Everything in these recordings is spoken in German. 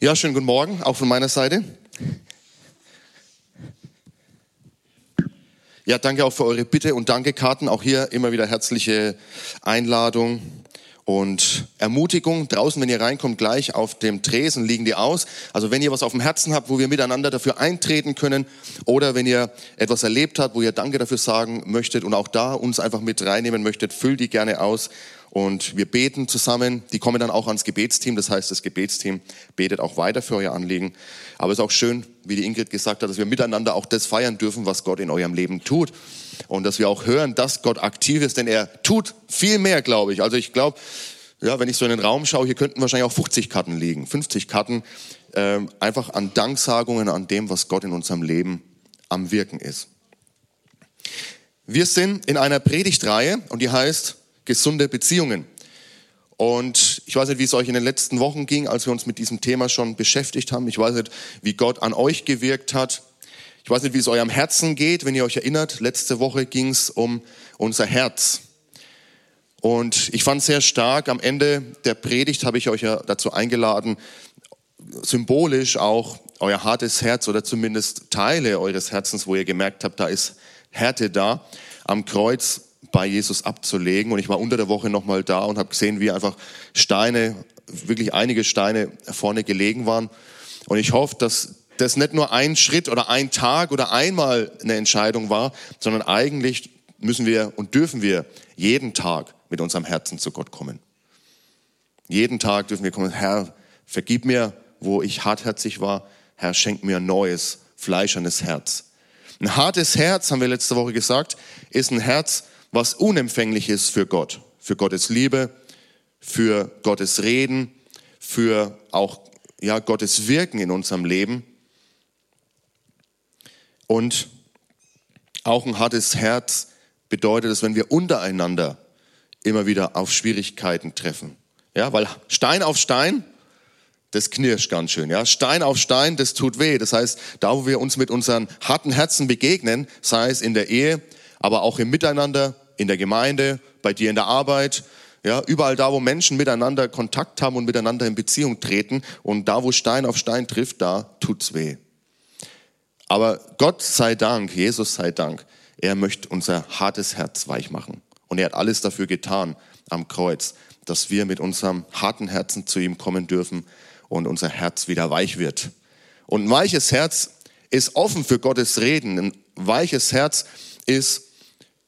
Ja, schönen guten Morgen, auch von meiner Seite. Ja, danke auch für eure Bitte und Dankekarten. Auch hier immer wieder herzliche Einladung und Ermutigung. Draußen, wenn ihr reinkommt, gleich auf dem Tresen liegen die aus. Also wenn ihr was auf dem Herzen habt, wo wir miteinander dafür eintreten können oder wenn ihr etwas erlebt habt, wo ihr Danke dafür sagen möchtet und auch da uns einfach mit reinnehmen möchtet, füllt die gerne aus und wir beten zusammen. Die kommen dann auch ans Gebetsteam. Das heißt, das Gebetsteam betet auch weiter für euer Anliegen. Aber es ist auch schön, wie die Ingrid gesagt hat, dass wir miteinander auch das feiern dürfen, was Gott in eurem Leben tut. Und dass wir auch hören, dass Gott aktiv ist, denn er tut viel mehr, glaube ich. Also ich glaube, ja, wenn ich so in den Raum schaue, hier könnten wahrscheinlich auch 50 Karten liegen. 50 Karten, äh, einfach an Danksagungen, an dem, was Gott in unserem Leben am Wirken ist. Wir sind in einer Predigtreihe und die heißt gesunde Beziehungen. Und ich weiß nicht, wie es euch in den letzten Wochen ging, als wir uns mit diesem Thema schon beschäftigt haben. Ich weiß nicht, wie Gott an euch gewirkt hat. Ich weiß nicht, wie es eurem Herzen geht, wenn ihr euch erinnert. Letzte Woche ging es um unser Herz. Und ich fand sehr stark, am Ende der Predigt habe ich euch ja dazu eingeladen, symbolisch auch euer hartes Herz oder zumindest Teile eures Herzens, wo ihr gemerkt habt, da ist Härte da, am Kreuz bei Jesus abzulegen. Und ich war unter der Woche nochmal da und habe gesehen, wie einfach Steine, wirklich einige Steine vorne gelegen waren. Und ich hoffe, dass das nicht nur ein Schritt oder ein Tag oder einmal eine Entscheidung war, sondern eigentlich müssen wir und dürfen wir jeden Tag mit unserem Herzen zu Gott kommen. Jeden Tag dürfen wir kommen, Herr, vergib mir, wo ich hartherzig war. Herr, schenk mir ein neues, fleischernes Herz. Ein hartes Herz, haben wir letzte Woche gesagt, ist ein Herz, was unempfänglich ist für Gott, für Gottes Liebe, für Gottes Reden, für auch ja, Gottes Wirken in unserem Leben. Und auch ein hartes Herz bedeutet es, wenn wir untereinander immer wieder auf Schwierigkeiten treffen. Ja, weil Stein auf Stein, das knirscht ganz schön. Ja, Stein auf Stein, das tut weh. Das heißt, da wo wir uns mit unseren harten Herzen begegnen, sei es in der Ehe, aber auch im Miteinander, in der Gemeinde, bei dir in der Arbeit, ja, überall da, wo Menschen miteinander Kontakt haben und miteinander in Beziehung treten und da, wo Stein auf Stein trifft, da tut's weh. Aber Gott sei Dank, Jesus sei Dank, er möchte unser hartes Herz weich machen. Und er hat alles dafür getan am Kreuz, dass wir mit unserem harten Herzen zu ihm kommen dürfen und unser Herz wieder weich wird. Und ein weiches Herz ist offen für Gottes Reden. Ein weiches Herz ist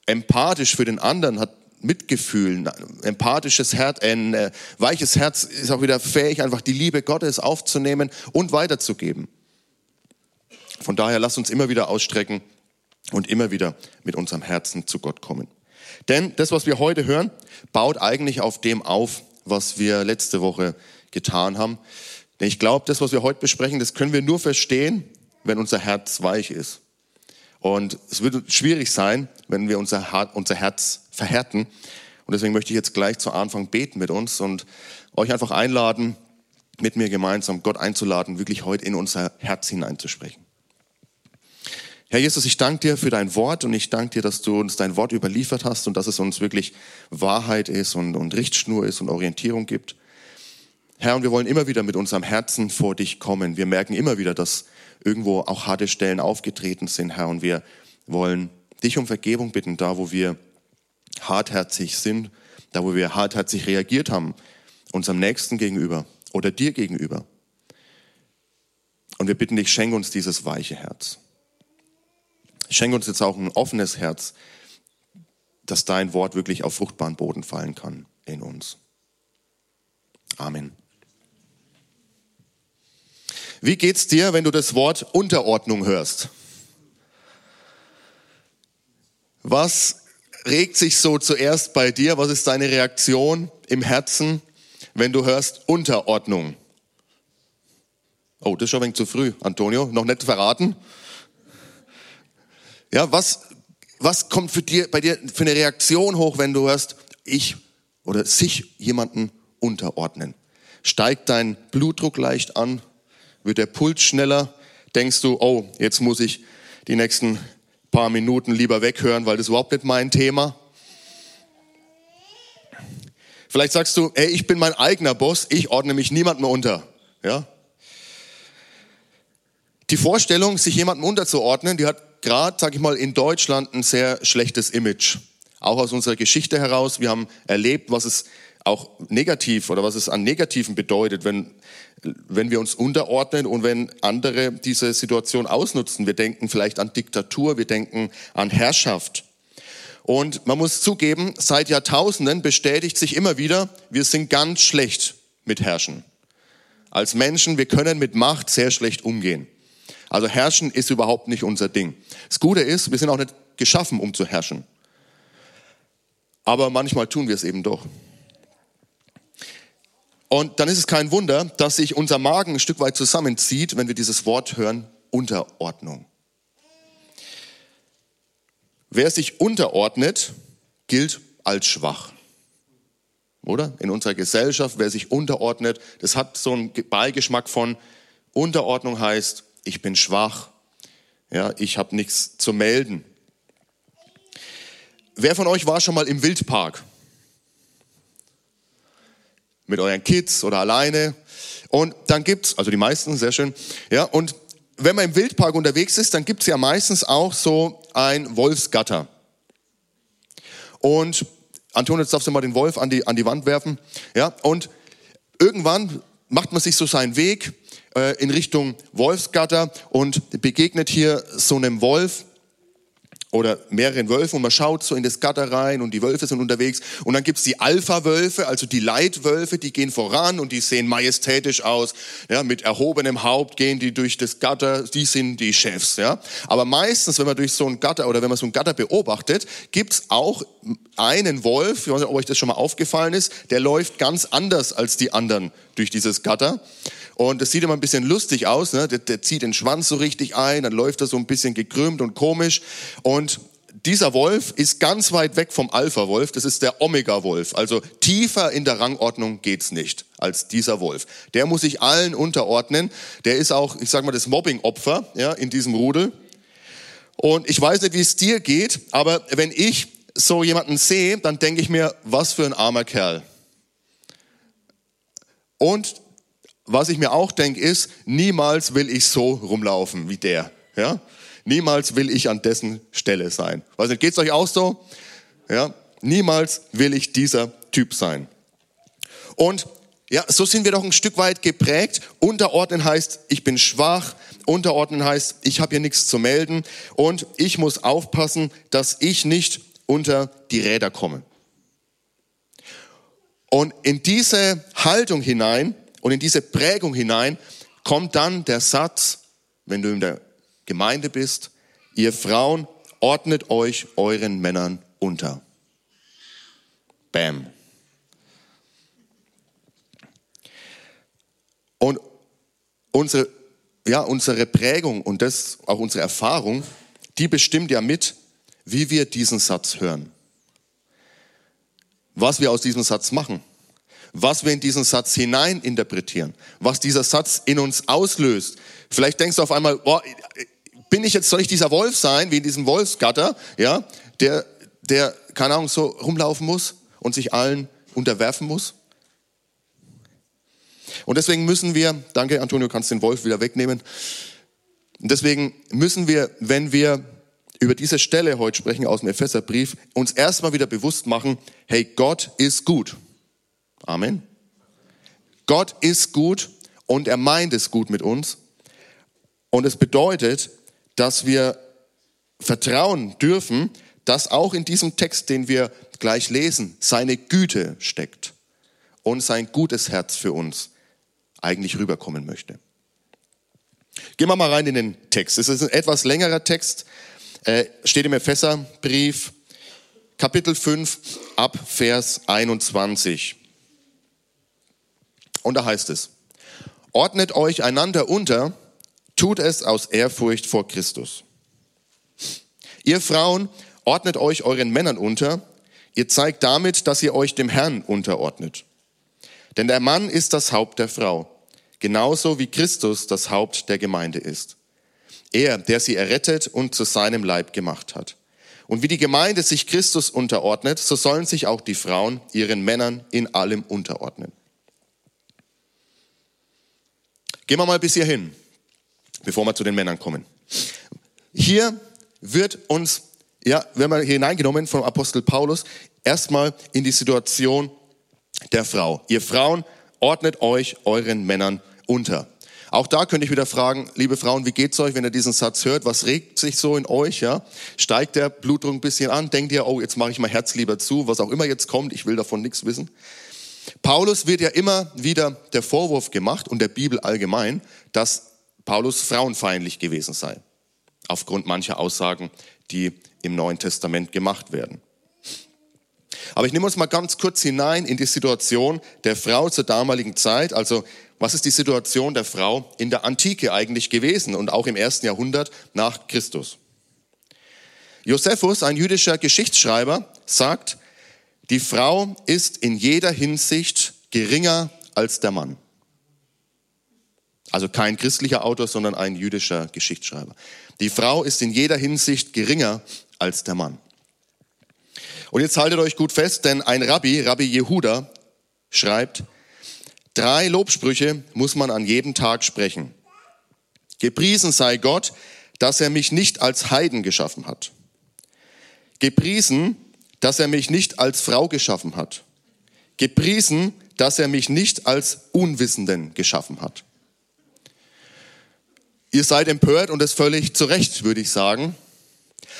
empathisch für den anderen, hat Mitgefühl, ein empathisches Herz, ein äh, weiches Herz ist auch wieder fähig, einfach die Liebe Gottes aufzunehmen und weiterzugeben. Von daher lasst uns immer wieder ausstrecken und immer wieder mit unserem Herzen zu Gott kommen. Denn das, was wir heute hören, baut eigentlich auf dem auf, was wir letzte Woche getan haben. Denn ich glaube, das, was wir heute besprechen, das können wir nur verstehen, wenn unser Herz weich ist. Und es wird schwierig sein, wenn wir unser, unser Herz verhärten. Und deswegen möchte ich jetzt gleich zu Anfang beten mit uns und euch einfach einladen, mit mir gemeinsam Gott einzuladen, wirklich heute in unser Herz hineinzusprechen. Herr Jesus, ich danke dir für dein Wort und ich danke dir, dass du uns dein Wort überliefert hast und dass es uns wirklich Wahrheit ist und, und Richtschnur ist und Orientierung gibt. Herr, und wir wollen immer wieder mit unserem Herzen vor dich kommen. Wir merken immer wieder, dass irgendwo auch harte Stellen aufgetreten sind, Herr. Und wir wollen dich um Vergebung bitten, da wo wir hartherzig sind, da wo wir hartherzig reagiert haben, unserem Nächsten gegenüber oder dir gegenüber. Und wir bitten dich, schenke uns dieses weiche Herz. Schenke uns jetzt auch ein offenes Herz, dass dein Wort wirklich auf fruchtbaren Boden fallen kann in uns. Amen. Wie geht's dir, wenn du das Wort Unterordnung hörst? Was regt sich so zuerst bei dir? Was ist deine Reaktion im Herzen, wenn du hörst Unterordnung? Oh, das ist schon ein wenig zu früh, Antonio. Noch nicht verraten. Ja, was, was kommt für dir, bei dir für eine Reaktion hoch, wenn du hörst, ich oder sich jemanden unterordnen? Steigt dein Blutdruck leicht an? wird der Puls schneller, denkst du, oh, jetzt muss ich die nächsten paar Minuten lieber weghören, weil das überhaupt nicht mein Thema. Vielleicht sagst du, ey, ich bin mein eigener Boss, ich ordne mich niemand mehr unter. Ja? Die Vorstellung, sich jemandem unterzuordnen, die hat gerade, sag ich mal, in Deutschland ein sehr schlechtes Image. Auch aus unserer Geschichte heraus. Wir haben erlebt, was es auch negativ oder was es an Negativen bedeutet, wenn, wenn wir uns unterordnen und wenn andere diese Situation ausnutzen. Wir denken vielleicht an Diktatur, wir denken an Herrschaft. Und man muss zugeben, seit Jahrtausenden bestätigt sich immer wieder, wir sind ganz schlecht mit Herrschen. Als Menschen, wir können mit Macht sehr schlecht umgehen. Also herrschen ist überhaupt nicht unser Ding. Das Gute ist, wir sind auch nicht geschaffen, um zu herrschen. Aber manchmal tun wir es eben doch. Und dann ist es kein Wunder, dass sich unser Magen ein Stück weit zusammenzieht, wenn wir dieses Wort hören, Unterordnung. Wer sich unterordnet, gilt als schwach. Oder? In unserer Gesellschaft, wer sich unterordnet, das hat so einen Beigeschmack von Unterordnung heißt, ich bin schwach, ja, ich habe nichts zu melden. Wer von euch war schon mal im Wildpark? Mit euren Kids oder alleine. Und dann gibt's, also die meisten, sehr schön, ja, und wenn man im Wildpark unterwegs ist, dann gibt's ja meistens auch so ein Wolfsgatter. Und Anton, jetzt darfst du mal den Wolf an die, an die Wand werfen. Ja, und irgendwann macht man sich so seinen Weg äh, in Richtung Wolfsgatter und begegnet hier so einem Wolf oder mehreren Wölfen und man schaut so in das Gatter rein und die Wölfe sind unterwegs und dann gibt's die Alpha-Wölfe, also die Leitwölfe, die gehen voran und die sehen majestätisch aus, ja, mit erhobenem Haupt gehen die durch das Gatter, die sind die Chefs, ja. Aber meistens, wenn man durch so ein Gatter oder wenn man so ein Gatter beobachtet, gibt's auch einen Wolf, ich weiß nicht, ob euch das schon mal aufgefallen ist, der läuft ganz anders als die anderen durch dieses Gatter. Und das sieht immer ein bisschen lustig aus. Ne? Der, der zieht den Schwanz so richtig ein, dann läuft er so ein bisschen gekrümmt und komisch. Und dieser Wolf ist ganz weit weg vom Alpha-Wolf. Das ist der Omega-Wolf. Also tiefer in der Rangordnung geht's nicht als dieser Wolf. Der muss sich allen unterordnen. Der ist auch, ich sag mal, das Mobbing-Opfer ja, in diesem Rudel. Und ich weiß nicht, wie es dir geht, aber wenn ich so jemanden sehe, dann denke ich mir, was für ein armer Kerl. Und was ich mir auch denke, ist, niemals will ich so rumlaufen wie der. Ja? Niemals will ich an dessen Stelle sein. Weiß nicht, geht's euch auch so? Ja? Niemals will ich dieser Typ sein. Und ja, so sind wir doch ein Stück weit geprägt. Unterordnen heißt, ich bin schwach. Unterordnen heißt, ich habe hier nichts zu melden. Und ich muss aufpassen, dass ich nicht unter die Räder komme. Und in diese Haltung hinein und in diese Prägung hinein kommt dann der Satz, wenn du in der Gemeinde bist, ihr Frauen ordnet euch euren Männern unter. Bam. Und unsere, ja, unsere Prägung und das auch unsere Erfahrung, die bestimmt ja mit, wie wir diesen Satz hören. Was wir aus diesem Satz machen was wir in diesen Satz hinein interpretieren, was dieser Satz in uns auslöst. Vielleicht denkst du auf einmal, boah, bin ich jetzt, soll ich dieser Wolf sein, wie in diesem Wolfsgatter, ja, der, der, keine Ahnung, so rumlaufen muss und sich allen unterwerfen muss? Und deswegen müssen wir, danke Antonio, kannst den Wolf wieder wegnehmen. Und deswegen müssen wir, wenn wir über diese Stelle heute sprechen aus dem Epheserbrief, uns erstmal wieder bewusst machen, hey, Gott ist gut. Amen. Gott ist gut und er meint es gut mit uns. Und es bedeutet, dass wir vertrauen dürfen, dass auch in diesem Text, den wir gleich lesen, seine Güte steckt und sein gutes Herz für uns eigentlich rüberkommen möchte. Gehen wir mal rein in den Text. Es ist ein etwas längerer Text, äh, steht im Epheserbrief, Kapitel 5 ab Vers 21. Und da heißt es, ordnet euch einander unter, tut es aus Ehrfurcht vor Christus. Ihr Frauen, ordnet euch euren Männern unter, ihr zeigt damit, dass ihr euch dem Herrn unterordnet. Denn der Mann ist das Haupt der Frau, genauso wie Christus das Haupt der Gemeinde ist. Er, der sie errettet und zu seinem Leib gemacht hat. Und wie die Gemeinde sich Christus unterordnet, so sollen sich auch die Frauen ihren Männern in allem unterordnen. Gehen wir mal bis hierhin. bevor wir zu den Männern kommen. Hier wird uns, ja, wenn wir hier hineingenommen vom Apostel Paulus, erstmal in die Situation der Frau. Ihr Frauen ordnet euch euren Männern unter. Auch da könnte ich wieder fragen, liebe Frauen, wie geht's euch, wenn ihr diesen Satz hört? Was regt sich so in euch? Ja? Steigt der Blutdruck ein bisschen an? Denkt ihr, oh, jetzt mache ich mein Herz lieber zu, was auch immer jetzt kommt, ich will davon nichts wissen? Paulus wird ja immer wieder der Vorwurf gemacht und der Bibel allgemein, dass Paulus frauenfeindlich gewesen sei. Aufgrund mancher Aussagen, die im Neuen Testament gemacht werden. Aber ich nehme uns mal ganz kurz hinein in die Situation der Frau zur damaligen Zeit. Also was ist die Situation der Frau in der Antike eigentlich gewesen und auch im ersten Jahrhundert nach Christus? Josephus, ein jüdischer Geschichtsschreiber, sagt, die Frau ist in jeder Hinsicht geringer als der Mann. Also kein christlicher Autor, sondern ein jüdischer Geschichtsschreiber. Die Frau ist in jeder Hinsicht geringer als der Mann. Und jetzt haltet euch gut fest, denn ein Rabbi, Rabbi Jehuda, schreibt, drei Lobsprüche muss man an jedem Tag sprechen. Gepriesen sei Gott, dass er mich nicht als Heiden geschaffen hat. Gepriesen, dass er mich nicht als Frau geschaffen hat. Gepriesen, dass er mich nicht als Unwissenden geschaffen hat. Ihr seid empört und das völlig zu Recht, würde ich sagen.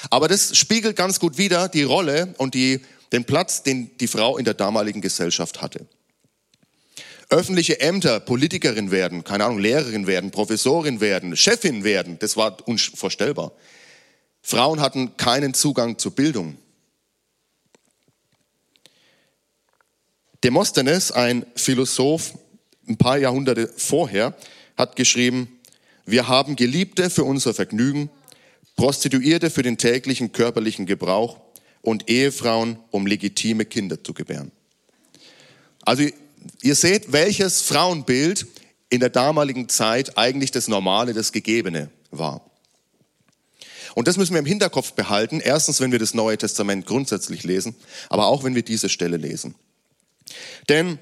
Aber das spiegelt ganz gut wider die Rolle und die, den Platz, den die Frau in der damaligen Gesellschaft hatte. Öffentliche Ämter, Politikerin werden, keine Ahnung, Lehrerin werden, Professorin werden, Chefin werden, das war unvorstellbar. Frauen hatten keinen Zugang zur Bildung. Demosthenes, ein Philosoph, ein paar Jahrhunderte vorher, hat geschrieben, wir haben Geliebte für unser Vergnügen, Prostituierte für den täglichen körperlichen Gebrauch und Ehefrauen, um legitime Kinder zu gebären. Also ihr seht, welches Frauenbild in der damaligen Zeit eigentlich das Normale, das Gegebene war. Und das müssen wir im Hinterkopf behalten. Erstens, wenn wir das Neue Testament grundsätzlich lesen, aber auch wenn wir diese Stelle lesen. Denn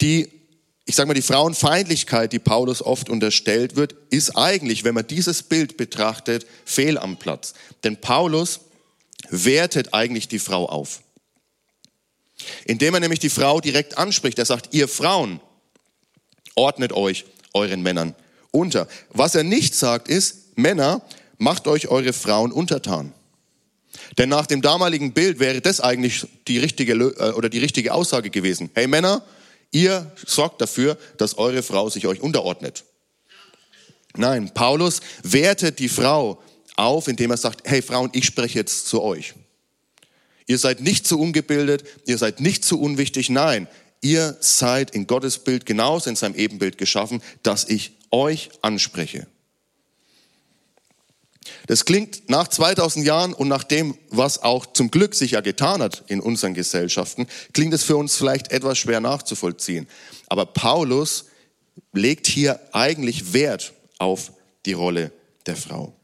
die ich sage mal, die Frauenfeindlichkeit, die Paulus oft unterstellt wird, ist eigentlich, wenn man dieses Bild betrachtet, fehl am Platz. Denn Paulus wertet eigentlich die Frau auf. Indem er nämlich die Frau direkt anspricht. Er sagt, ihr Frauen, ordnet euch euren Männern unter. Was er nicht sagt ist, Männer, macht euch eure Frauen untertan. Denn nach dem damaligen Bild wäre das eigentlich die richtige, äh, oder die richtige Aussage gewesen. Hey Männer, Ihr sorgt dafür, dass eure Frau sich euch unterordnet. Nein, Paulus wertet die Frau auf, indem er sagt, hey Frauen, ich spreche jetzt zu euch. Ihr seid nicht zu ungebildet, ihr seid nicht zu unwichtig. Nein, ihr seid in Gottes Bild genauso in seinem Ebenbild geschaffen, dass ich euch anspreche. Das klingt nach 2000 Jahren und nach dem, was auch zum Glück sich ja getan hat in unseren Gesellschaften, klingt es für uns vielleicht etwas schwer nachzuvollziehen. Aber Paulus legt hier eigentlich Wert auf die Rolle der Frau.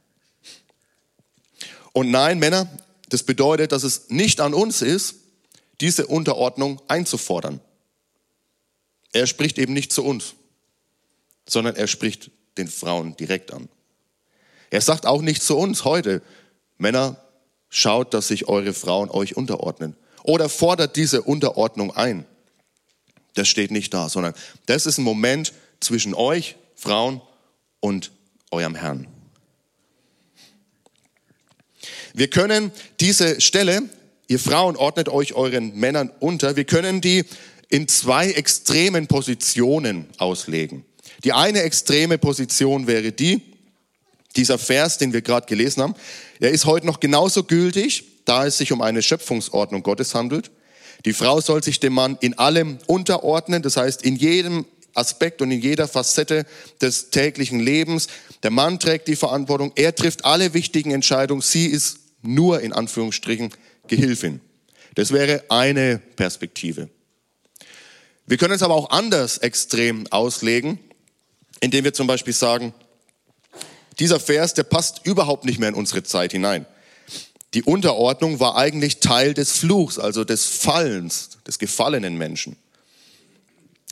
Und nein, Männer, das bedeutet, dass es nicht an uns ist, diese Unterordnung einzufordern. Er spricht eben nicht zu uns, sondern er spricht den Frauen direkt an. Er sagt auch nicht zu uns heute, Männer, schaut, dass sich eure Frauen euch unterordnen. Oder fordert diese Unterordnung ein. Das steht nicht da, sondern das ist ein Moment zwischen euch, Frauen, und eurem Herrn. Wir können diese Stelle, ihr Frauen ordnet euch euren Männern unter, wir können die in zwei extremen Positionen auslegen. Die eine extreme Position wäre die, dieser Vers, den wir gerade gelesen haben, er ist heute noch genauso gültig, da es sich um eine Schöpfungsordnung Gottes handelt. Die Frau soll sich dem Mann in allem unterordnen, das heißt in jedem Aspekt und in jeder Facette des täglichen Lebens. Der Mann trägt die Verantwortung, er trifft alle wichtigen Entscheidungen, sie ist nur in Anführungsstrichen Gehilfin. Das wäre eine Perspektive. Wir können es aber auch anders extrem auslegen, indem wir zum Beispiel sagen, dieser Vers, der passt überhaupt nicht mehr in unsere Zeit hinein. Die Unterordnung war eigentlich Teil des Fluchs, also des Fallens, des gefallenen Menschen.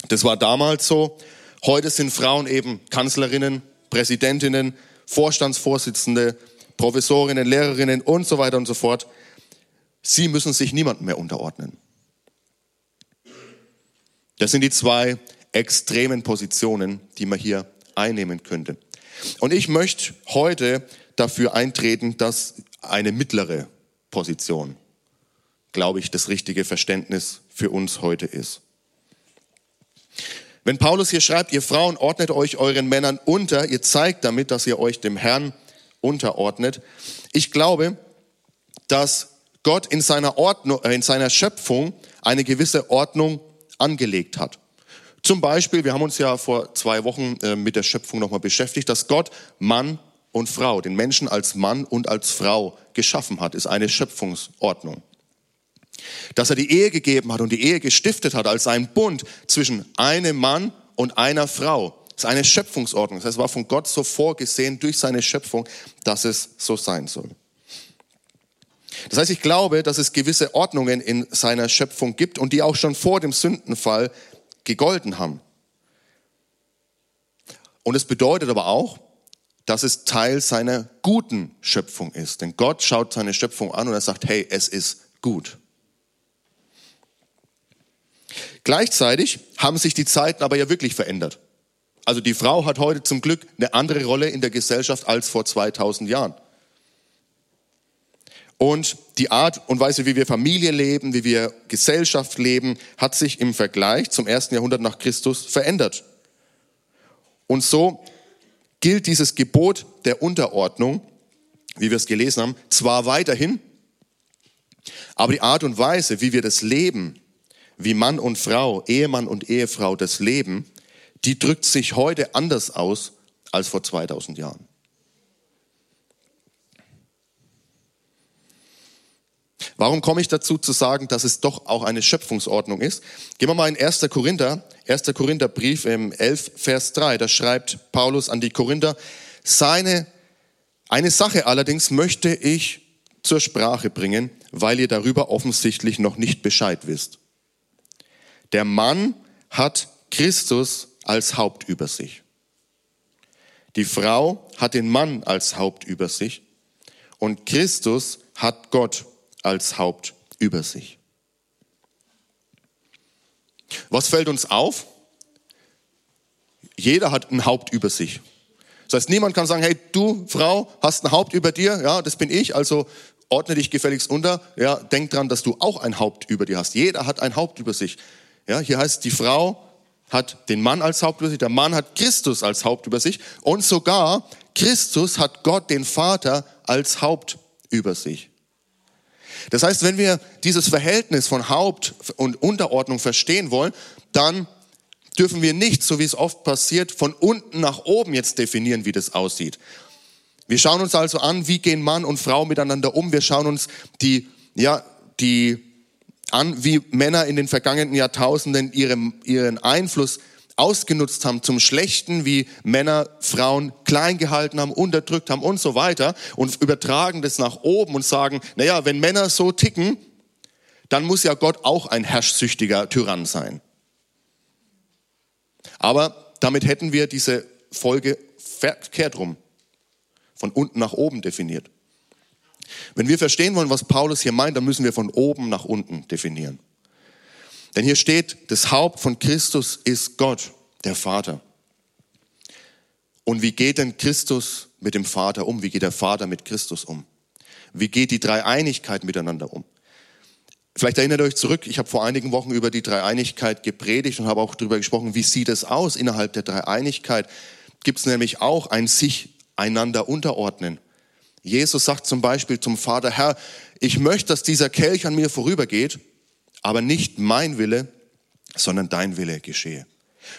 Das war damals so. Heute sind Frauen eben Kanzlerinnen, Präsidentinnen, Vorstandsvorsitzende, Professorinnen, Lehrerinnen und so weiter und so fort. Sie müssen sich niemandem mehr unterordnen. Das sind die zwei extremen Positionen, die man hier einnehmen könnte. Und ich möchte heute dafür eintreten, dass eine mittlere Position, glaube ich, das richtige Verständnis für uns heute ist. Wenn Paulus hier schreibt, ihr Frauen ordnet euch euren Männern unter, ihr zeigt damit, dass ihr euch dem Herrn unterordnet. Ich glaube, dass Gott in seiner, Ordnung, äh, in seiner Schöpfung eine gewisse Ordnung angelegt hat. Zum Beispiel, wir haben uns ja vor zwei Wochen äh, mit der Schöpfung nochmal beschäftigt, dass Gott Mann und Frau, den Menschen als Mann und als Frau geschaffen hat, ist eine Schöpfungsordnung. Dass er die Ehe gegeben hat und die Ehe gestiftet hat als ein Bund zwischen einem Mann und einer Frau, ist eine Schöpfungsordnung. Das heißt, es war von Gott so vorgesehen durch seine Schöpfung, dass es so sein soll. Das heißt, ich glaube, dass es gewisse Ordnungen in seiner Schöpfung gibt und die auch schon vor dem Sündenfall gegolten haben. Und es bedeutet aber auch, dass es Teil seiner guten Schöpfung ist. Denn Gott schaut seine Schöpfung an und er sagt, hey, es ist gut. Gleichzeitig haben sich die Zeiten aber ja wirklich verändert. Also die Frau hat heute zum Glück eine andere Rolle in der Gesellschaft als vor 2000 Jahren. Und die Art und Weise, wie wir Familie leben, wie wir Gesellschaft leben, hat sich im Vergleich zum ersten Jahrhundert nach Christus verändert. Und so gilt dieses Gebot der Unterordnung, wie wir es gelesen haben, zwar weiterhin, aber die Art und Weise, wie wir das leben, wie Mann und Frau, Ehemann und Ehefrau das leben, die drückt sich heute anders aus als vor 2000 Jahren. Warum komme ich dazu zu sagen, dass es doch auch eine Schöpfungsordnung ist? Gehen wir mal in 1. Korinther, 1. Korintherbrief im 11, Vers 3. Da schreibt Paulus an die Korinther, seine, eine Sache allerdings möchte ich zur Sprache bringen, weil ihr darüber offensichtlich noch nicht Bescheid wisst. Der Mann hat Christus als Haupt über sich. Die Frau hat den Mann als Haupt über sich und Christus hat Gott als Haupt über sich. Was fällt uns auf? Jeder hat ein Haupt über sich. Das heißt, niemand kann sagen, hey, du Frau hast ein Haupt über dir, ja, das bin ich, also ordne dich gefälligst unter, ja, denk dran, dass du auch ein Haupt über dir hast. Jeder hat ein Haupt über sich. Ja, hier heißt, die Frau hat den Mann als Haupt über sich, der Mann hat Christus als Haupt über sich und sogar Christus hat Gott, den Vater, als Haupt über sich. Das heißt, wenn wir dieses Verhältnis von Haupt und Unterordnung verstehen wollen, dann dürfen wir nicht, so wie es oft passiert, von unten nach oben jetzt definieren, wie das aussieht. Wir schauen uns also an, wie gehen Mann und Frau miteinander um. Wir schauen uns die, ja, die an, wie Männer in den vergangenen Jahrtausenden ihren, ihren Einfluss ausgenutzt haben zum Schlechten, wie Männer Frauen klein gehalten haben, unterdrückt haben und so weiter und übertragen das nach oben und sagen, naja, wenn Männer so ticken, dann muss ja Gott auch ein herrschsüchtiger Tyrann sein. Aber damit hätten wir diese Folge verkehrt rum, von unten nach oben definiert. Wenn wir verstehen wollen, was Paulus hier meint, dann müssen wir von oben nach unten definieren. Denn hier steht, das Haupt von Christus ist Gott, der Vater. Und wie geht denn Christus mit dem Vater um? Wie geht der Vater mit Christus um? Wie geht die Dreieinigkeit miteinander um? Vielleicht erinnert euch zurück, ich habe vor einigen Wochen über die Dreieinigkeit gepredigt und habe auch darüber gesprochen, wie sieht es aus innerhalb der Dreieinigkeit. Gibt es nämlich auch ein sich einander unterordnen. Jesus sagt zum Beispiel zum Vater, Herr, ich möchte, dass dieser Kelch an mir vorübergeht, aber nicht mein Wille, sondern dein Wille geschehe.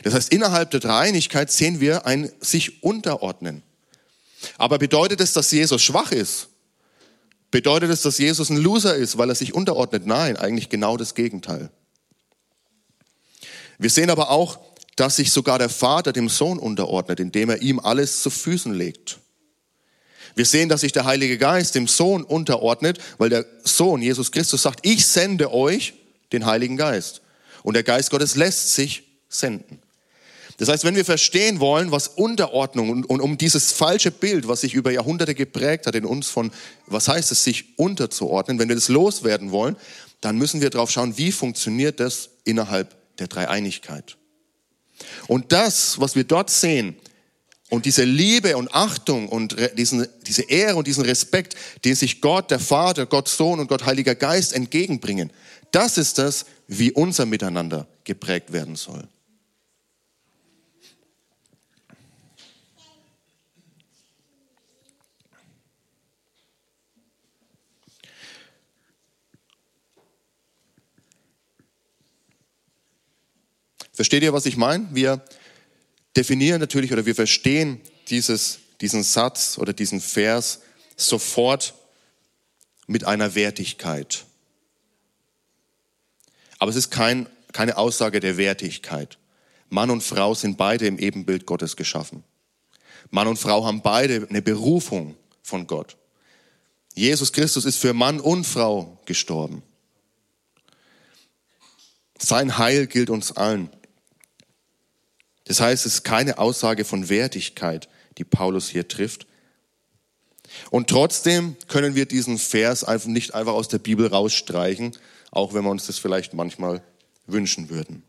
Das heißt, innerhalb der Dreieinigkeit sehen wir ein sich unterordnen. Aber bedeutet es, dass Jesus schwach ist? Bedeutet es, dass Jesus ein Loser ist, weil er sich unterordnet? Nein, eigentlich genau das Gegenteil. Wir sehen aber auch, dass sich sogar der Vater dem Sohn unterordnet, indem er ihm alles zu Füßen legt. Wir sehen, dass sich der Heilige Geist dem Sohn unterordnet, weil der Sohn, Jesus Christus, sagt, ich sende euch den Heiligen Geist. Und der Geist Gottes lässt sich senden. Das heißt, wenn wir verstehen wollen, was Unterordnung und, und, um dieses falsche Bild, was sich über Jahrhunderte geprägt hat in uns von, was heißt es, sich unterzuordnen, wenn wir das loswerden wollen, dann müssen wir drauf schauen, wie funktioniert das innerhalb der Dreieinigkeit. Und das, was wir dort sehen, und diese Liebe und Achtung und diesen, diese Ehre und diesen Respekt, den sich Gott, der Vater, Gott Sohn und Gott Heiliger Geist entgegenbringen, das ist das, wie unser Miteinander geprägt werden soll. Versteht ihr, was ich meine? Wir definieren natürlich oder wir verstehen dieses, diesen Satz oder diesen Vers sofort mit einer Wertigkeit. Aber es ist kein, keine Aussage der Wertigkeit. Mann und Frau sind beide im Ebenbild Gottes geschaffen. Mann und Frau haben beide eine Berufung von Gott. Jesus Christus ist für Mann und Frau gestorben. Sein Heil gilt uns allen. Das heißt, es ist keine Aussage von Wertigkeit, die Paulus hier trifft. Und trotzdem können wir diesen Vers nicht einfach aus der Bibel rausstreichen, auch wenn wir uns das vielleicht manchmal wünschen würden.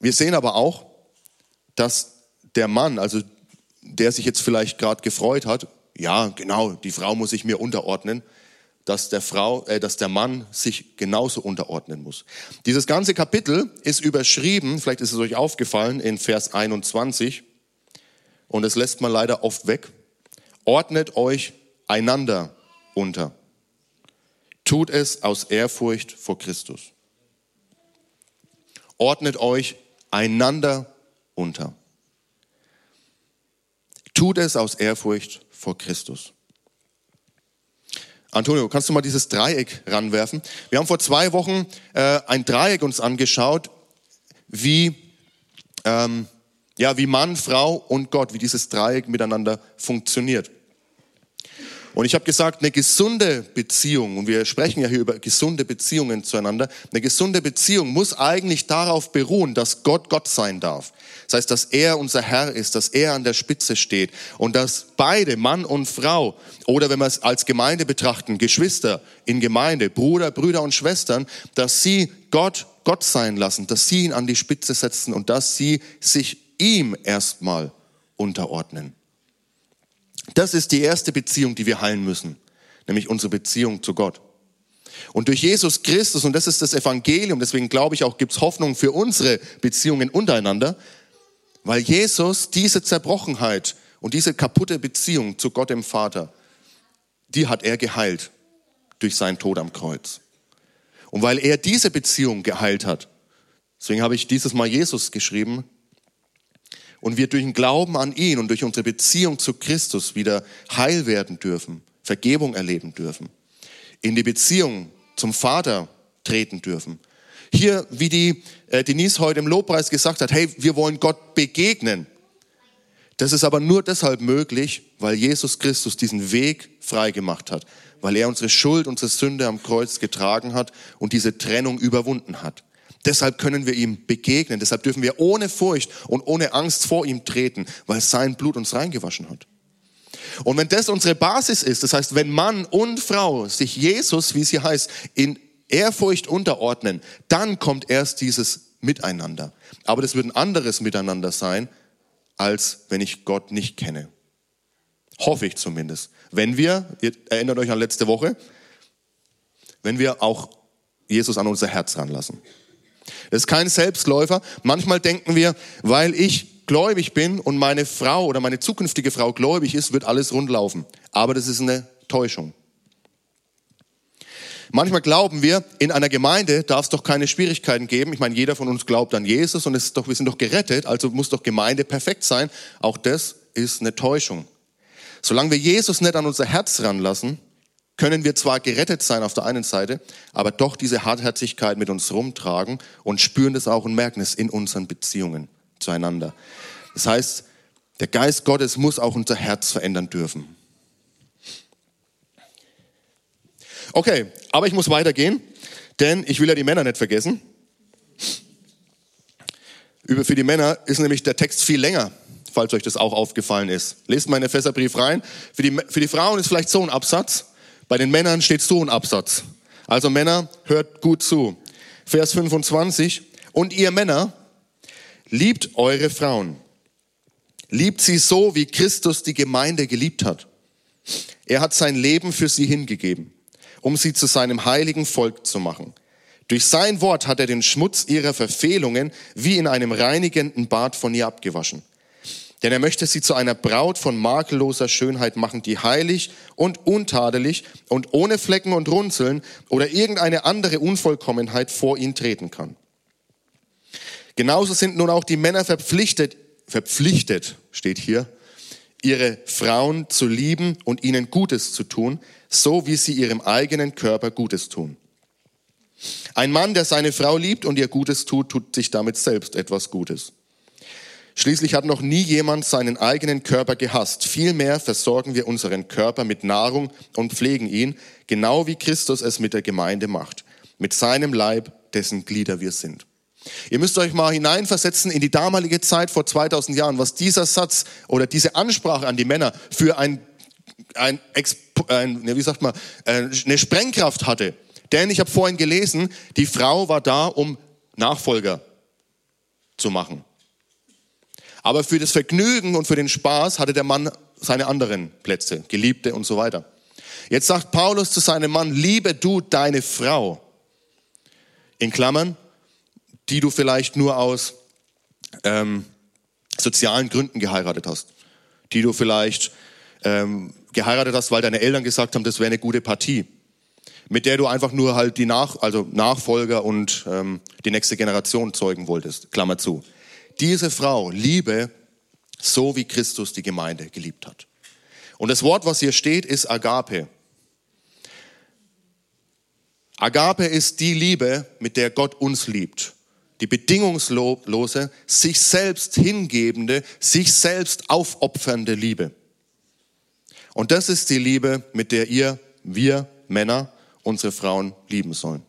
Wir sehen aber auch, dass der Mann, also der sich jetzt vielleicht gerade gefreut hat, ja, genau, die Frau muss sich mir unterordnen, dass der, Frau, äh, dass der Mann sich genauso unterordnen muss. Dieses ganze Kapitel ist überschrieben, vielleicht ist es euch aufgefallen, in Vers 21, und es lässt man leider oft weg. Ordnet euch einander unter. Tut es aus Ehrfurcht vor Christus. Ordnet euch einander unter. Tut es aus Ehrfurcht vor Christus. Antonio, kannst du mal dieses Dreieck ranwerfen? Wir haben vor zwei Wochen äh, ein Dreieck uns angeschaut, wie, ähm, ja, wie Mann, Frau und Gott, wie dieses Dreieck miteinander funktioniert. Und ich habe gesagt, eine gesunde Beziehung, und wir sprechen ja hier über gesunde Beziehungen zueinander, eine gesunde Beziehung muss eigentlich darauf beruhen, dass Gott Gott sein darf. Das heißt, dass er unser Herr ist, dass er an der Spitze steht und dass beide, Mann und Frau, oder wenn wir es als Gemeinde betrachten, Geschwister in Gemeinde, Bruder, Brüder und Schwestern, dass sie Gott Gott sein lassen, dass sie ihn an die Spitze setzen und dass sie sich ihm erstmal unterordnen. Das ist die erste Beziehung, die wir heilen müssen, nämlich unsere Beziehung zu Gott. Und durch Jesus Christus, und das ist das Evangelium, deswegen glaube ich auch, gibt es Hoffnung für unsere Beziehungen untereinander, weil Jesus diese Zerbrochenheit und diese kaputte Beziehung zu Gott dem Vater, die hat er geheilt durch seinen Tod am Kreuz. Und weil er diese Beziehung geheilt hat, deswegen habe ich dieses Mal Jesus geschrieben, und wir durch den Glauben an ihn und durch unsere Beziehung zu Christus wieder heil werden dürfen, Vergebung erleben dürfen, in die Beziehung zum Vater treten dürfen. Hier, wie die äh, Denise heute im Lobpreis gesagt hat, hey, wir wollen Gott begegnen. Das ist aber nur deshalb möglich, weil Jesus Christus diesen Weg frei gemacht hat, weil er unsere Schuld, unsere Sünde am Kreuz getragen hat und diese Trennung überwunden hat. Deshalb können wir ihm begegnen. Deshalb dürfen wir ohne Furcht und ohne Angst vor ihm treten, weil sein Blut uns reingewaschen hat. Und wenn das unsere Basis ist, das heißt, wenn Mann und Frau sich Jesus, wie es hier heißt, in Ehrfurcht unterordnen, dann kommt erst dieses Miteinander. Aber das wird ein anderes Miteinander sein, als wenn ich Gott nicht kenne. Hoffe ich zumindest. Wenn wir, ihr erinnert euch an letzte Woche, wenn wir auch Jesus an unser Herz ranlassen. Das ist kein Selbstläufer. Manchmal denken wir, weil ich gläubig bin und meine Frau oder meine zukünftige Frau gläubig ist, wird alles rundlaufen. Aber das ist eine Täuschung. Manchmal glauben wir, in einer Gemeinde darf es doch keine Schwierigkeiten geben. Ich meine, jeder von uns glaubt an Jesus und es ist doch, wir sind doch gerettet, also muss doch Gemeinde perfekt sein. Auch das ist eine Täuschung. Solange wir Jesus nicht an unser Herz ranlassen, können wir zwar gerettet sein auf der einen Seite, aber doch diese Hartherzigkeit mit uns rumtragen und spüren das auch und merken es in unseren Beziehungen zueinander. Das heißt, der Geist Gottes muss auch unser Herz verändern dürfen. Okay, aber ich muss weitergehen, denn ich will ja die Männer nicht vergessen. Über für die Männer ist nämlich der Text viel länger, falls euch das auch aufgefallen ist. Lest mal in den Epheserbrief rein. Für die, für die Frauen ist vielleicht so ein Absatz, bei den Männern steht so ein Absatz. Also Männer, hört gut zu. Vers 25. Und ihr Männer, liebt eure Frauen. Liebt sie so, wie Christus die Gemeinde geliebt hat. Er hat sein Leben für sie hingegeben, um sie zu seinem heiligen Volk zu machen. Durch sein Wort hat er den Schmutz ihrer Verfehlungen wie in einem reinigenden Bad von ihr abgewaschen. Denn er möchte sie zu einer Braut von makelloser Schönheit machen, die heilig und untadelig und ohne Flecken und Runzeln oder irgendeine andere Unvollkommenheit vor ihn treten kann. Genauso sind nun auch die Männer verpflichtet, verpflichtet steht hier, ihre Frauen zu lieben und ihnen Gutes zu tun, so wie sie ihrem eigenen Körper Gutes tun. Ein Mann, der seine Frau liebt und ihr Gutes tut, tut sich damit selbst etwas Gutes. Schließlich hat noch nie jemand seinen eigenen Körper gehasst. Vielmehr versorgen wir unseren Körper mit Nahrung und pflegen ihn, genau wie Christus es mit der Gemeinde macht, mit seinem Leib, dessen Glieder wir sind. Ihr müsst euch mal hineinversetzen in die damalige Zeit vor 2000 Jahren, was dieser Satz oder diese Ansprache an die Männer für ein, ein, ein wie sagt man, äh, eine Sprengkraft hatte. Denn ich habe vorhin gelesen, die Frau war da, um Nachfolger zu machen. Aber für das Vergnügen und für den Spaß hatte der Mann seine anderen Plätze, Geliebte und so weiter. Jetzt sagt Paulus zu seinem Mann, liebe du deine Frau. In Klammern, die du vielleicht nur aus ähm, sozialen Gründen geheiratet hast. Die du vielleicht ähm, geheiratet hast, weil deine Eltern gesagt haben, das wäre eine gute Partie mit der du einfach nur halt die Nach also Nachfolger und ähm, die nächste Generation zeugen wolltest. Klammer zu. Diese Frau liebe so, wie Christus die Gemeinde geliebt hat. Und das Wort, was hier steht, ist Agape. Agape ist die Liebe, mit der Gott uns liebt. Die bedingungslose, sich selbst hingebende, sich selbst aufopfernde Liebe. Und das ist die Liebe, mit der ihr, wir Männer, unsere Frauen lieben sollen.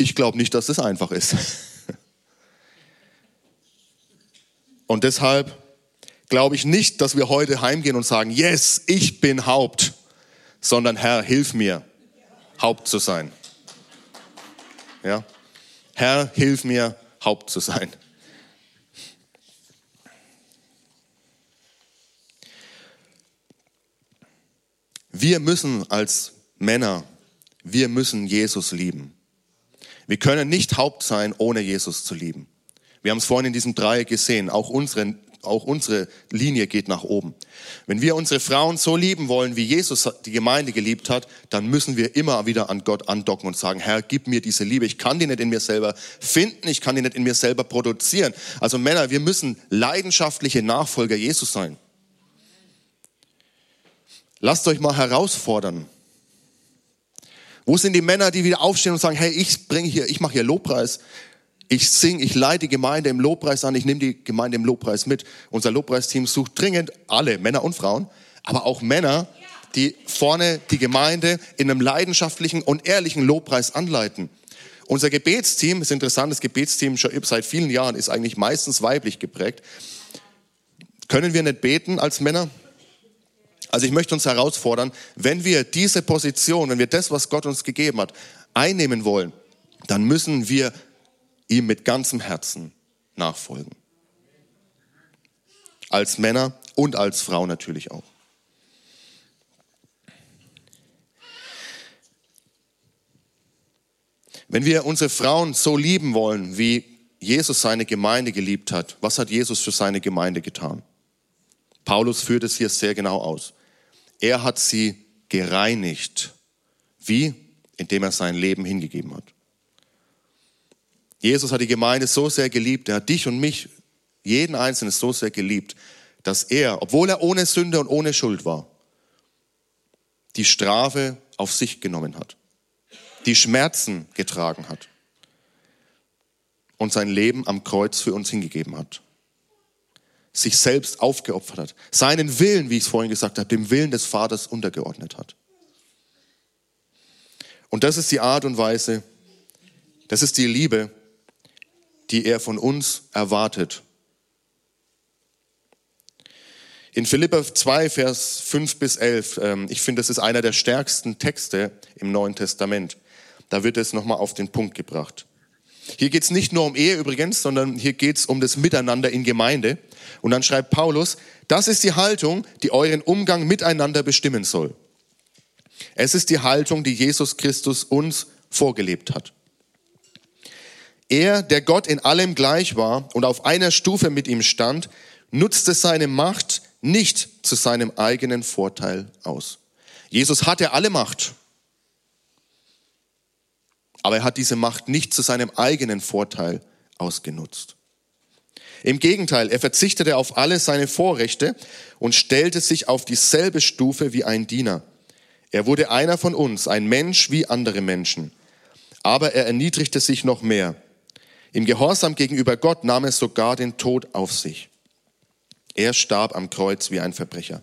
Ich glaube nicht, dass das einfach ist. Und deshalb glaube ich nicht, dass wir heute heimgehen und sagen, yes, ich bin Haupt, sondern Herr, hilf mir, Haupt zu sein. Ja? Herr, hilf mir, Haupt zu sein. Wir müssen als Männer, wir müssen Jesus lieben. Wir können nicht Haupt sein, ohne Jesus zu lieben. Wir haben es vorhin in diesem Dreieck gesehen, auch unsere, auch unsere Linie geht nach oben. Wenn wir unsere Frauen so lieben wollen, wie Jesus die Gemeinde geliebt hat, dann müssen wir immer wieder an Gott andocken und sagen, Herr, gib mir diese Liebe. Ich kann die nicht in mir selber finden, ich kann die nicht in mir selber produzieren. Also Männer, wir müssen leidenschaftliche Nachfolger Jesus sein. Lasst euch mal herausfordern. Wo sind die Männer, die wieder aufstehen und sagen, hey, ich bringe hier, ich mache hier Lobpreis. Ich singe, ich leite die Gemeinde im Lobpreis an, ich nehme die Gemeinde im Lobpreis mit. Unser Lobpreisteam sucht dringend alle, Männer und Frauen, aber auch Männer, die vorne die Gemeinde in einem leidenschaftlichen und ehrlichen Lobpreis anleiten. Unser Gebetsteam, ist interessant, das Gebetsteam schon seit vielen Jahren ist eigentlich meistens weiblich geprägt. Können wir nicht beten als Männer? Also ich möchte uns herausfordern, wenn wir diese Position, wenn wir das, was Gott uns gegeben hat, einnehmen wollen, dann müssen wir ihm mit ganzem Herzen nachfolgen. Als Männer und als Frau natürlich auch. Wenn wir unsere Frauen so lieben wollen, wie Jesus seine Gemeinde geliebt hat, was hat Jesus für seine Gemeinde getan? Paulus führt es hier sehr genau aus. Er hat sie gereinigt. Wie? Indem er sein Leben hingegeben hat. Jesus hat die Gemeinde so sehr geliebt, er hat dich und mich, jeden Einzelnen so sehr geliebt, dass er, obwohl er ohne Sünde und ohne Schuld war, die Strafe auf sich genommen hat, die Schmerzen getragen hat und sein Leben am Kreuz für uns hingegeben hat sich selbst aufgeopfert hat, seinen Willen, wie ich es vorhin gesagt habe, dem Willen des Vaters untergeordnet hat. Und das ist die Art und Weise, Das ist die Liebe, die er von uns erwartet. In Philippa 2, Vers 5 bis 11, ähm, ich finde, das ist einer der stärksten Texte im Neuen Testament. Da wird es nochmal auf den Punkt gebracht. Hier geht es nicht nur um Ehe übrigens, sondern hier geht es um das Miteinander in Gemeinde. Und dann schreibt Paulus, das ist die Haltung, die euren Umgang miteinander bestimmen soll. Es ist die Haltung, die Jesus Christus uns vorgelebt hat. Er, der Gott in allem gleich war und auf einer Stufe mit ihm stand, nutzte seine Macht nicht zu seinem eigenen Vorteil aus. Jesus hatte alle Macht, aber er hat diese Macht nicht zu seinem eigenen Vorteil ausgenutzt. Im Gegenteil, er verzichtete auf alle seine Vorrechte und stellte sich auf dieselbe Stufe wie ein Diener. Er wurde einer von uns, ein Mensch wie andere Menschen. Aber er erniedrigte sich noch mehr. Im Gehorsam gegenüber Gott nahm er sogar den Tod auf sich. Er starb am Kreuz wie ein Verbrecher.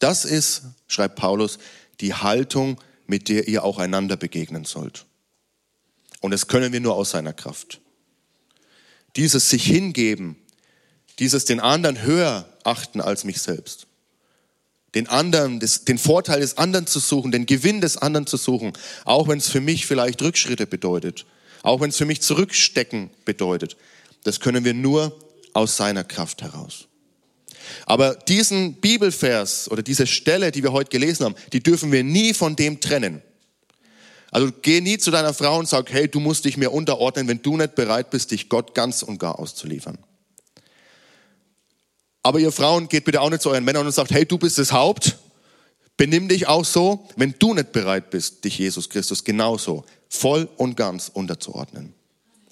Das ist, schreibt Paulus, die Haltung, mit der ihr auch einander begegnen sollt. Und das können wir nur aus seiner Kraft. Dieses sich hingeben, dieses den anderen höher achten als mich selbst. Den anderen, den Vorteil des anderen zu suchen, den Gewinn des anderen zu suchen, auch wenn es für mich vielleicht Rückschritte bedeutet, auch wenn es für mich Zurückstecken bedeutet. Das können wir nur aus seiner Kraft heraus. Aber diesen Bibelvers oder diese Stelle, die wir heute gelesen haben, die dürfen wir nie von dem trennen. Also geh nie zu deiner Frau und sag, hey, du musst dich mir unterordnen, wenn du nicht bereit bist, dich Gott ganz und gar auszuliefern. Aber ihr Frauen geht bitte auch nicht zu euren Männern und sagt, hey, du bist das Haupt. Benimm dich auch so, wenn du nicht bereit bist, dich Jesus Christus genauso voll und ganz unterzuordnen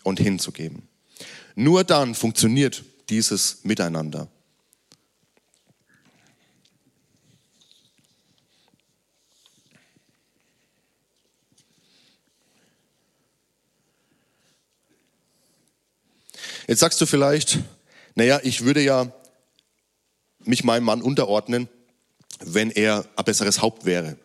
und hinzugeben. Nur dann funktioniert dieses Miteinander. Jetzt sagst du vielleicht, naja, ich würde ja mich meinem Mann unterordnen, wenn er ein besseres Haupt wäre.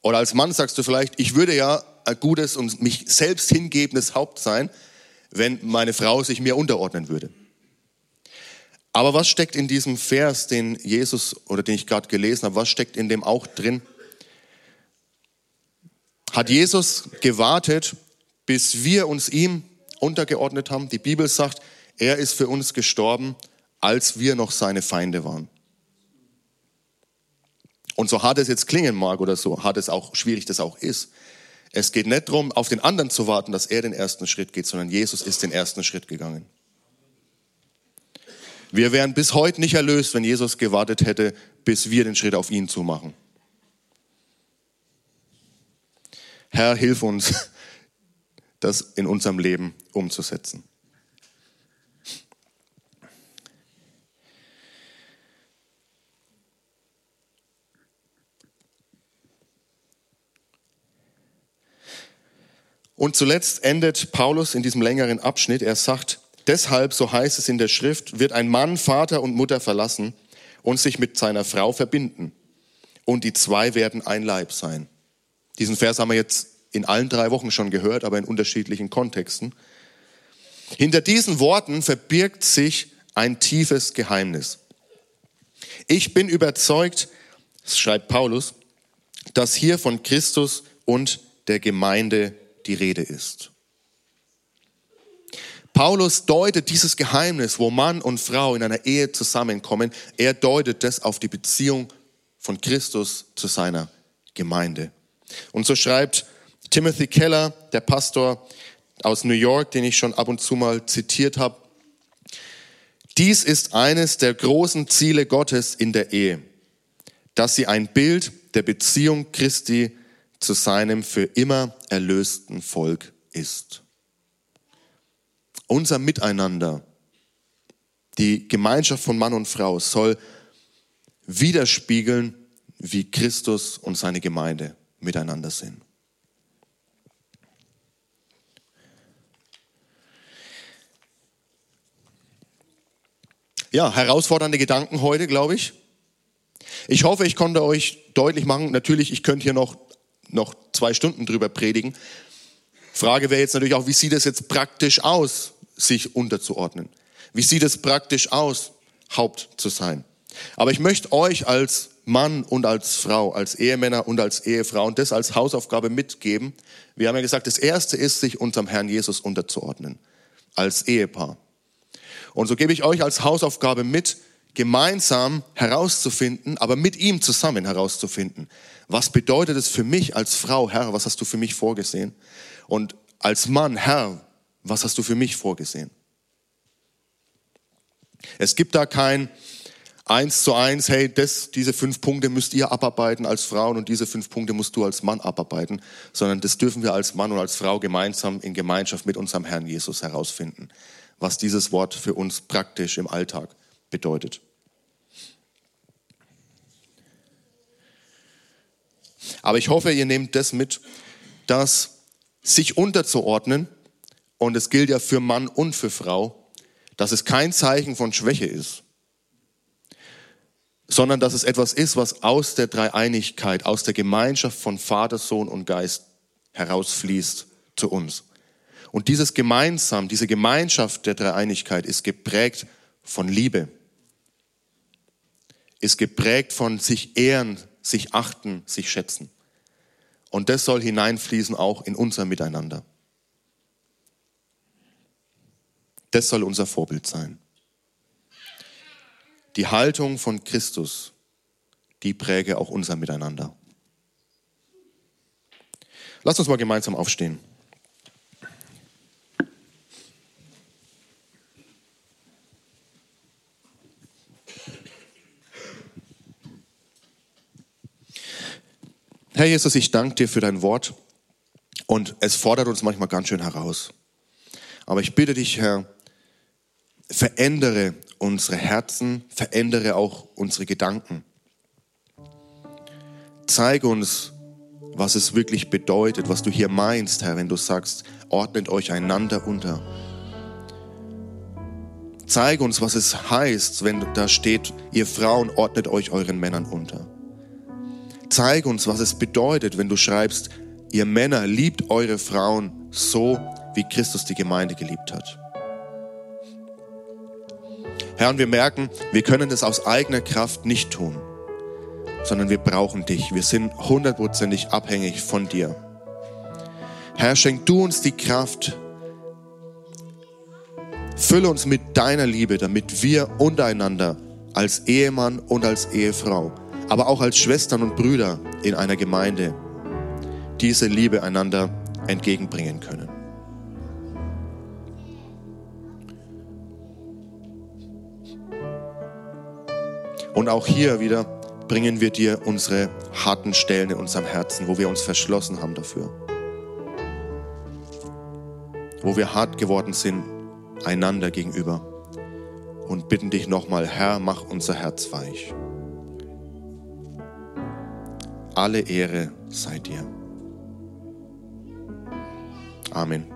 Oder als Mann sagst du vielleicht, ich würde ja ein gutes und mich selbst hingebendes Haupt sein, wenn meine Frau sich mir unterordnen würde. Aber was steckt in diesem Vers, den Jesus oder den ich gerade gelesen habe, was steckt in dem auch drin? Hat Jesus gewartet, bis wir uns ihm untergeordnet haben. Die Bibel sagt, er ist für uns gestorben, als wir noch seine Feinde waren. Und so hart es jetzt klingen mag oder so hart es auch schwierig das auch ist, es geht nicht darum, auf den anderen zu warten, dass er den ersten Schritt geht, sondern Jesus ist den ersten Schritt gegangen. Wir wären bis heute nicht erlöst, wenn Jesus gewartet hätte, bis wir den Schritt auf ihn zu machen. Herr, hilf uns, das in unserem Leben umzusetzen. Und zuletzt endet Paulus in diesem längeren Abschnitt. Er sagt, deshalb, so heißt es in der Schrift, wird ein Mann Vater und Mutter verlassen und sich mit seiner Frau verbinden. Und die zwei werden ein Leib sein. Diesen Vers haben wir jetzt in allen drei Wochen schon gehört, aber in unterschiedlichen Kontexten. Hinter diesen Worten verbirgt sich ein tiefes Geheimnis. Ich bin überzeugt, schreibt Paulus, dass hier von Christus und der Gemeinde die Rede ist. Paulus deutet dieses Geheimnis, wo Mann und Frau in einer Ehe zusammenkommen, er deutet das auf die Beziehung von Christus zu seiner Gemeinde. Und so schreibt Timothy Keller, der Pastor aus New York, den ich schon ab und zu mal zitiert habe, dies ist eines der großen Ziele Gottes in der Ehe, dass sie ein Bild der Beziehung Christi zu seinem für immer erlösten Volk ist. Unser Miteinander, die Gemeinschaft von Mann und Frau soll widerspiegeln, wie Christus und seine Gemeinde miteinander sind. Ja, herausfordernde Gedanken heute, glaube ich. Ich hoffe, ich konnte euch deutlich machen, natürlich, ich könnte hier noch, noch zwei Stunden drüber predigen. Frage wäre jetzt natürlich auch, wie sieht es jetzt praktisch aus, sich unterzuordnen? Wie sieht es praktisch aus, Haupt zu sein? Aber ich möchte euch als Mann und als Frau, als Ehemänner und als Ehefrau und das als Hausaufgabe mitgeben. Wir haben ja gesagt, das erste ist, sich unserem Herrn Jesus unterzuordnen, als Ehepaar. Und so gebe ich euch als Hausaufgabe mit, gemeinsam herauszufinden, aber mit ihm zusammen herauszufinden. Was bedeutet es für mich als Frau, Herr, was hast du für mich vorgesehen? Und als Mann, Herr, was hast du für mich vorgesehen? Es gibt da kein eins zu eins, hey, das, diese fünf Punkte müsst ihr abarbeiten als Frauen und diese fünf Punkte musst du als Mann abarbeiten, sondern das dürfen wir als Mann und als Frau gemeinsam in Gemeinschaft mit unserem Herrn Jesus herausfinden, was dieses Wort für uns praktisch im Alltag bedeutet. Aber ich hoffe, ihr nehmt das mit, dass sich unterzuordnen, und es gilt ja für Mann und für Frau, dass es kein Zeichen von Schwäche ist, sondern dass es etwas ist, was aus der Dreieinigkeit, aus der Gemeinschaft von Vater, Sohn und Geist herausfließt zu uns. Und dieses Gemeinsam, diese Gemeinschaft der Dreieinigkeit ist geprägt von Liebe, ist geprägt von sich ehren, sich achten, sich schätzen. Und das soll hineinfließen auch in unser Miteinander. Das soll unser Vorbild sein. Die Haltung von Christus, die präge auch unser Miteinander. Lasst uns mal gemeinsam aufstehen. Herr Jesus, ich danke dir für dein Wort und es fordert uns manchmal ganz schön heraus. Aber ich bitte dich, Herr, verändere unsere Herzen, verändere auch unsere Gedanken. Zeige uns, was es wirklich bedeutet, was du hier meinst, Herr, wenn du sagst, ordnet euch einander unter. Zeige uns, was es heißt, wenn da steht, ihr Frauen ordnet euch euren Männern unter. Zeig uns, was es bedeutet, wenn du schreibst, ihr Männer liebt eure Frauen so, wie Christus die Gemeinde geliebt hat. Herr, und wir merken, wir können das aus eigener Kraft nicht tun, sondern wir brauchen dich. Wir sind hundertprozentig abhängig von dir. Herr, schenk du uns die Kraft, fülle uns mit deiner Liebe, damit wir untereinander als Ehemann und als Ehefrau aber auch als Schwestern und Brüder in einer Gemeinde diese Liebe einander entgegenbringen können. Und auch hier wieder bringen wir dir unsere harten Stellen in unserem Herzen, wo wir uns verschlossen haben dafür. Wo wir hart geworden sind einander gegenüber. Und bitten dich nochmal, Herr, mach unser Herz weich alle Ehre sei dir. Amen.